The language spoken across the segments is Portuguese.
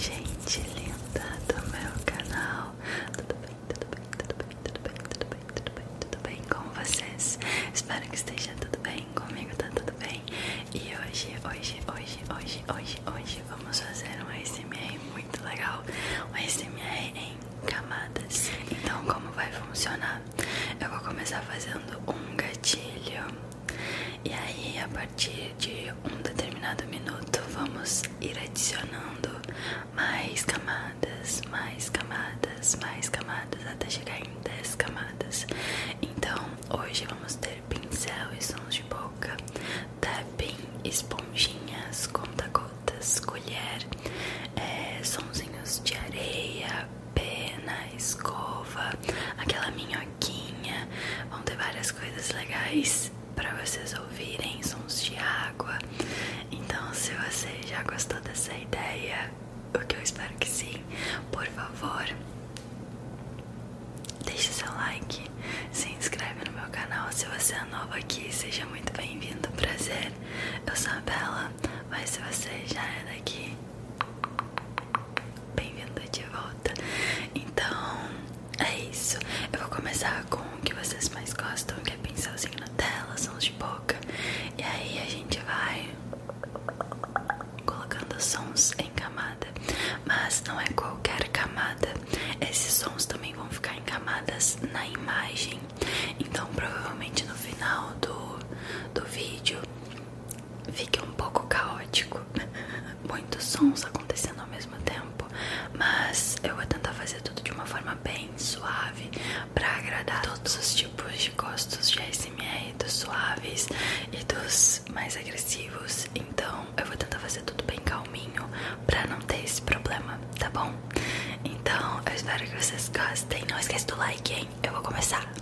gente linda do meu canal. Tudo bem, tudo bem, tudo bem, tudo bem, tudo bem, tudo bem, tudo bem com vocês? Espero que esteja tudo bem. Comigo tá tudo bem. E hoje, hoje, hoje, hoje, hoje, hoje vamos fazer um ASMR muito legal. Um ASMR em camadas. Então, como vai funcionar? Eu vou começar fazendo um gatilho. E aí, a partir de um determinado minuto, vamos ir adicionando mais camadas, mais camadas, mais camadas, até chegar em 10 camadas. Então, hoje vamos ter pincel e sons de boca, tapping, esponjinhas, colher, é, sonzinhos de areia, pena, escova, aquela minhoquinha. Vão ter várias coisas legais para vocês ouvirem, sons de água. Então, se você já gostou dessa ideia, o que eu espero que sim, por favor, deixe seu like, se inscreve no meu canal. Se você é novo aqui, seja muito bem-vindo. Prazer, eu sou a Bela, mas se você já é daqui, bem-vindo de volta. Então, é isso. Eu vou começar com o que vocês mais gostam, que é pincelzinho na tela, sons de boca. E aí a gente vai colocando sons em camada. Mas não é qualquer camada. Esses sons também vão ficar em camadas na imagem. Então provavelmente no final do, do vídeo fique um sons acontecendo ao mesmo tempo. Mas eu vou tentar fazer tudo de uma forma bem suave para agradar todos os tipos de gostos de ASMR, dos suaves e dos mais agressivos. Então eu vou tentar fazer tudo bem calminho para não ter esse problema, tá bom? Então eu espero que vocês gostem. Não esquece do like, hein? Eu vou começar.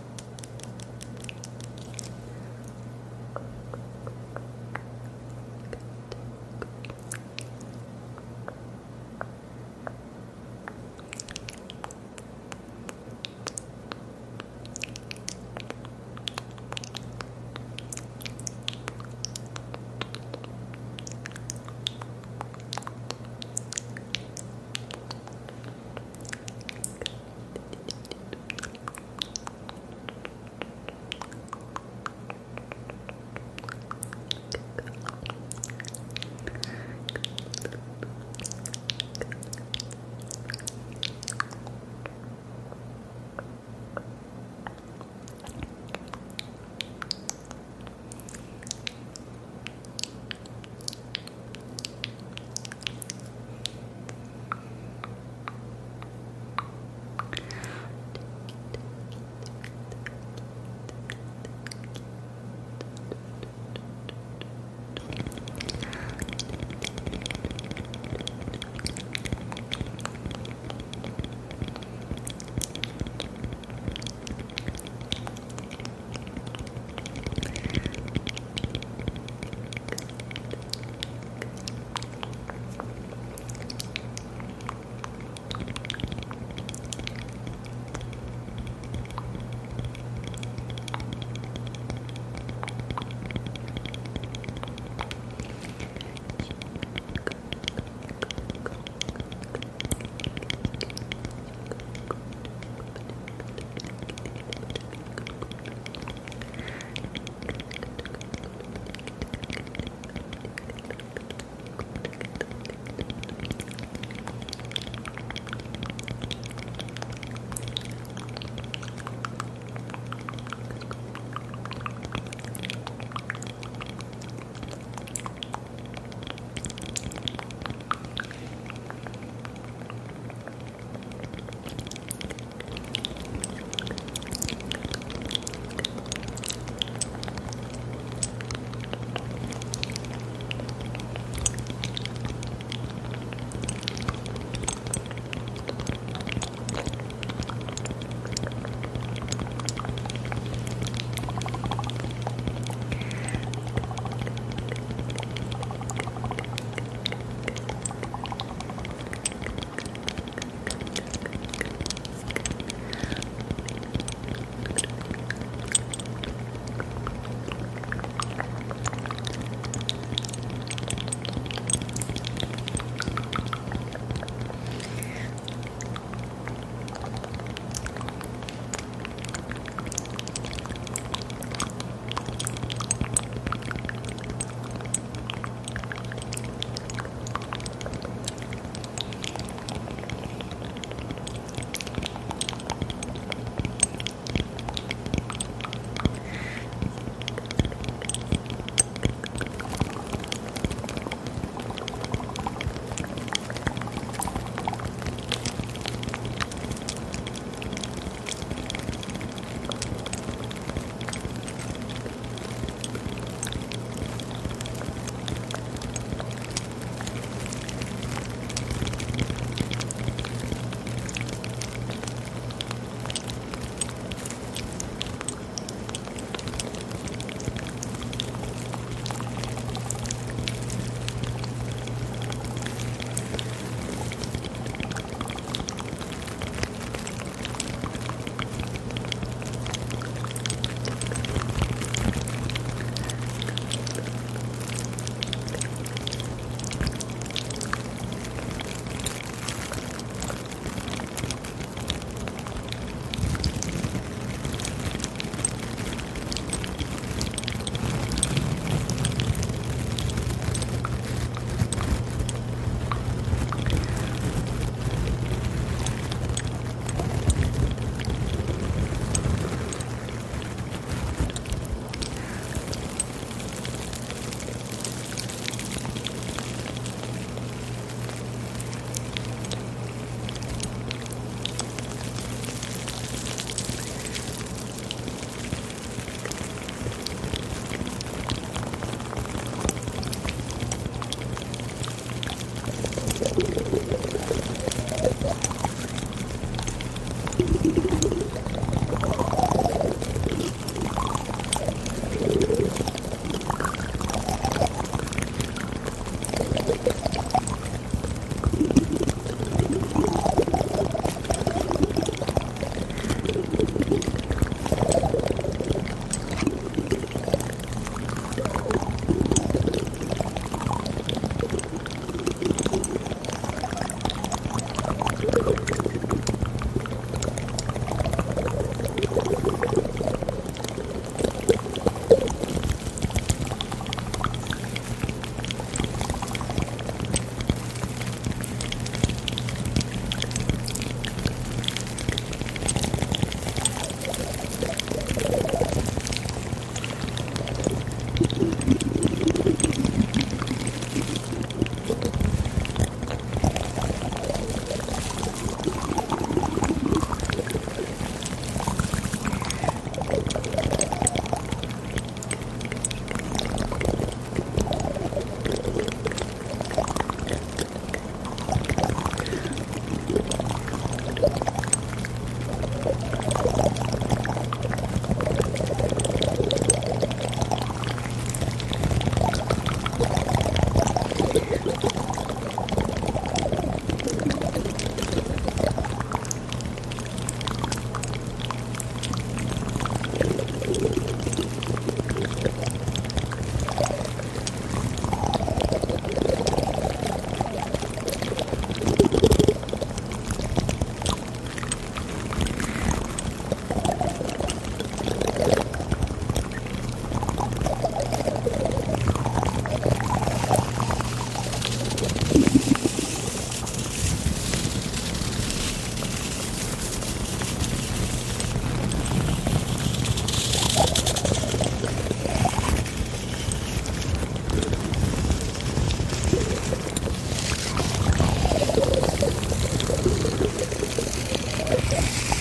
Yeah.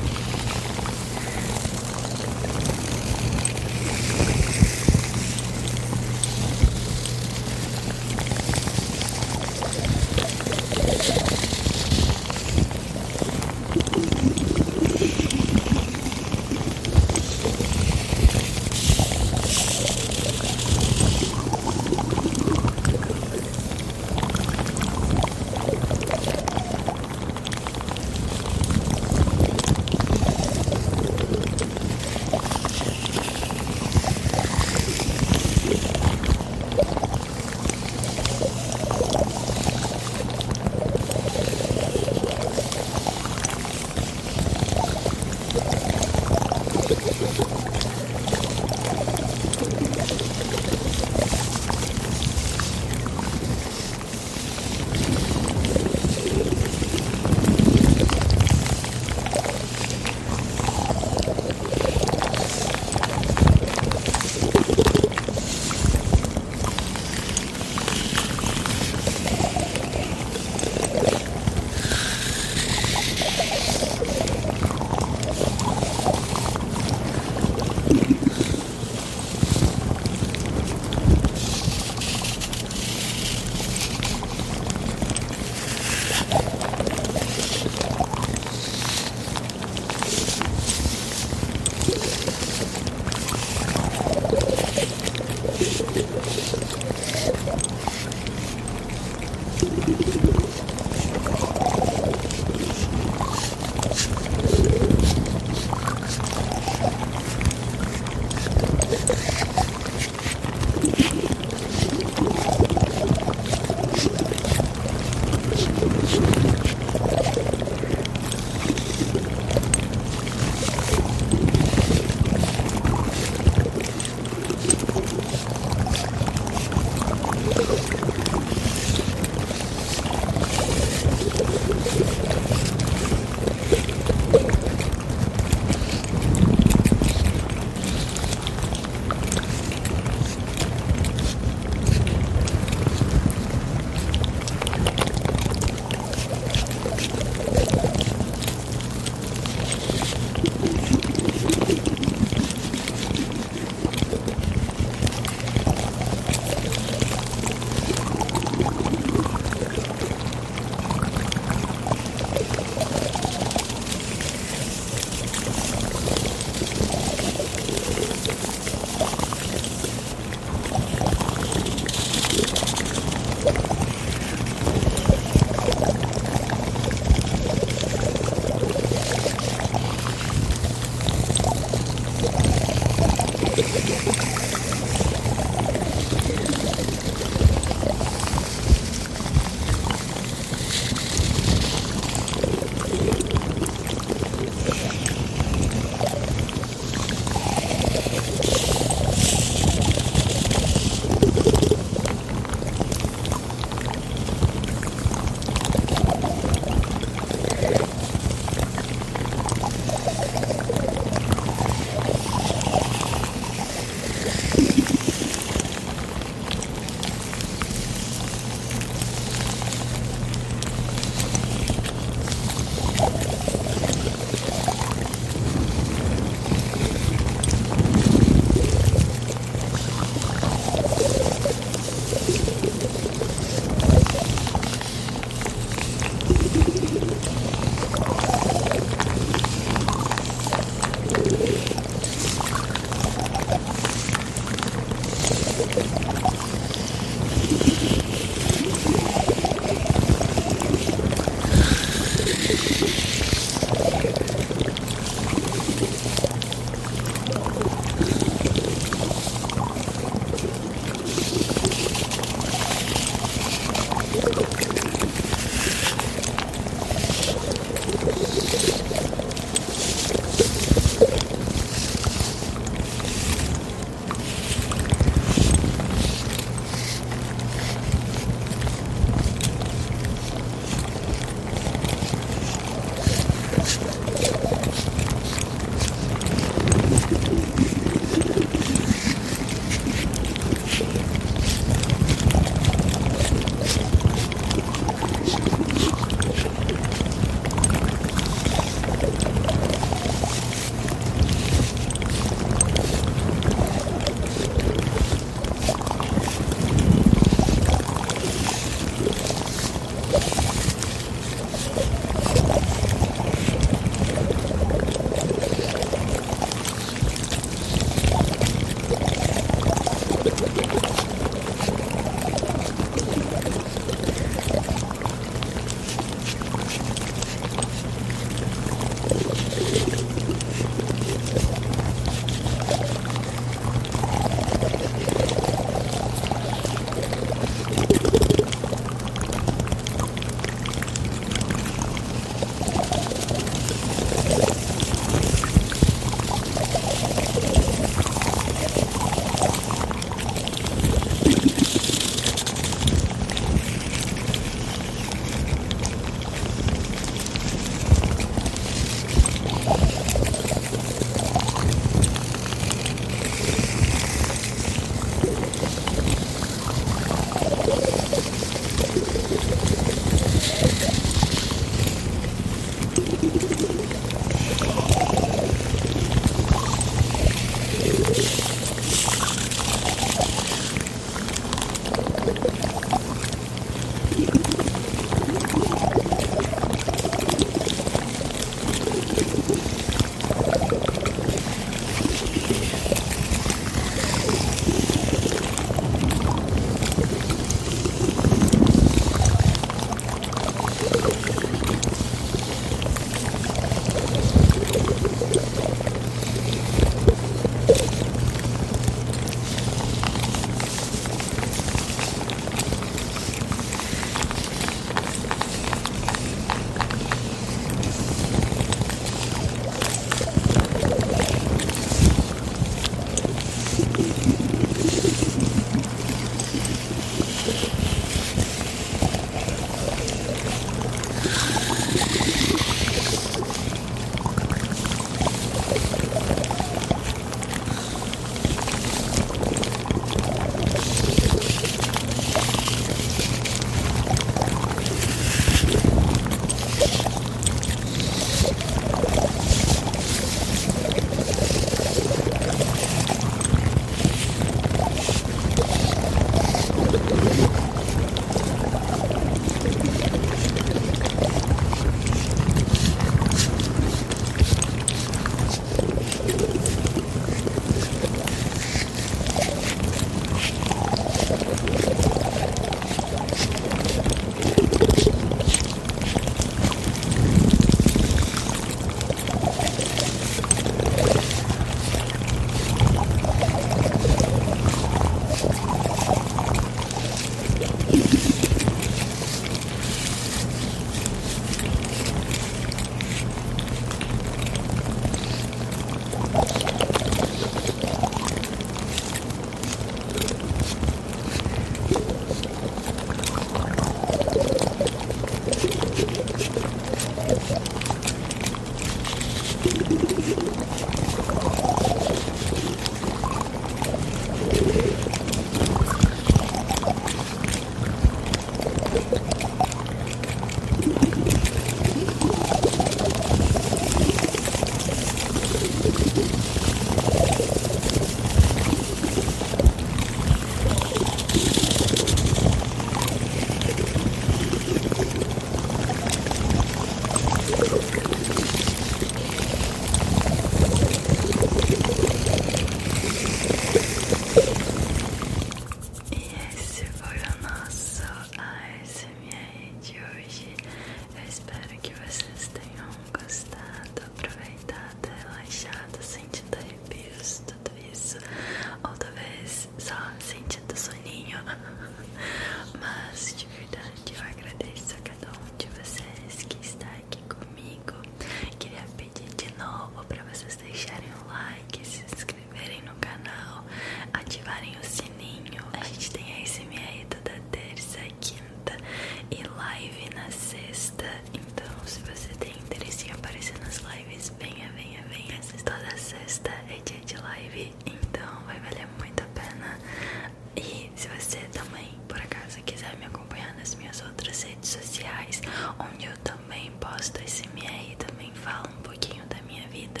ASMR também fala um pouquinho da minha vida.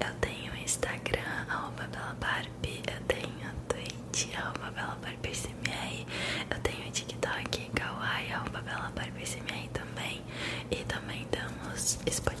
Eu tenho Instagram, arroba belabarbe, eu tenho Twitch, arroba belabarbeSMR, eu tenho TikTok, kawaii, arroba belabarbeSMR também. E também damos Spotify.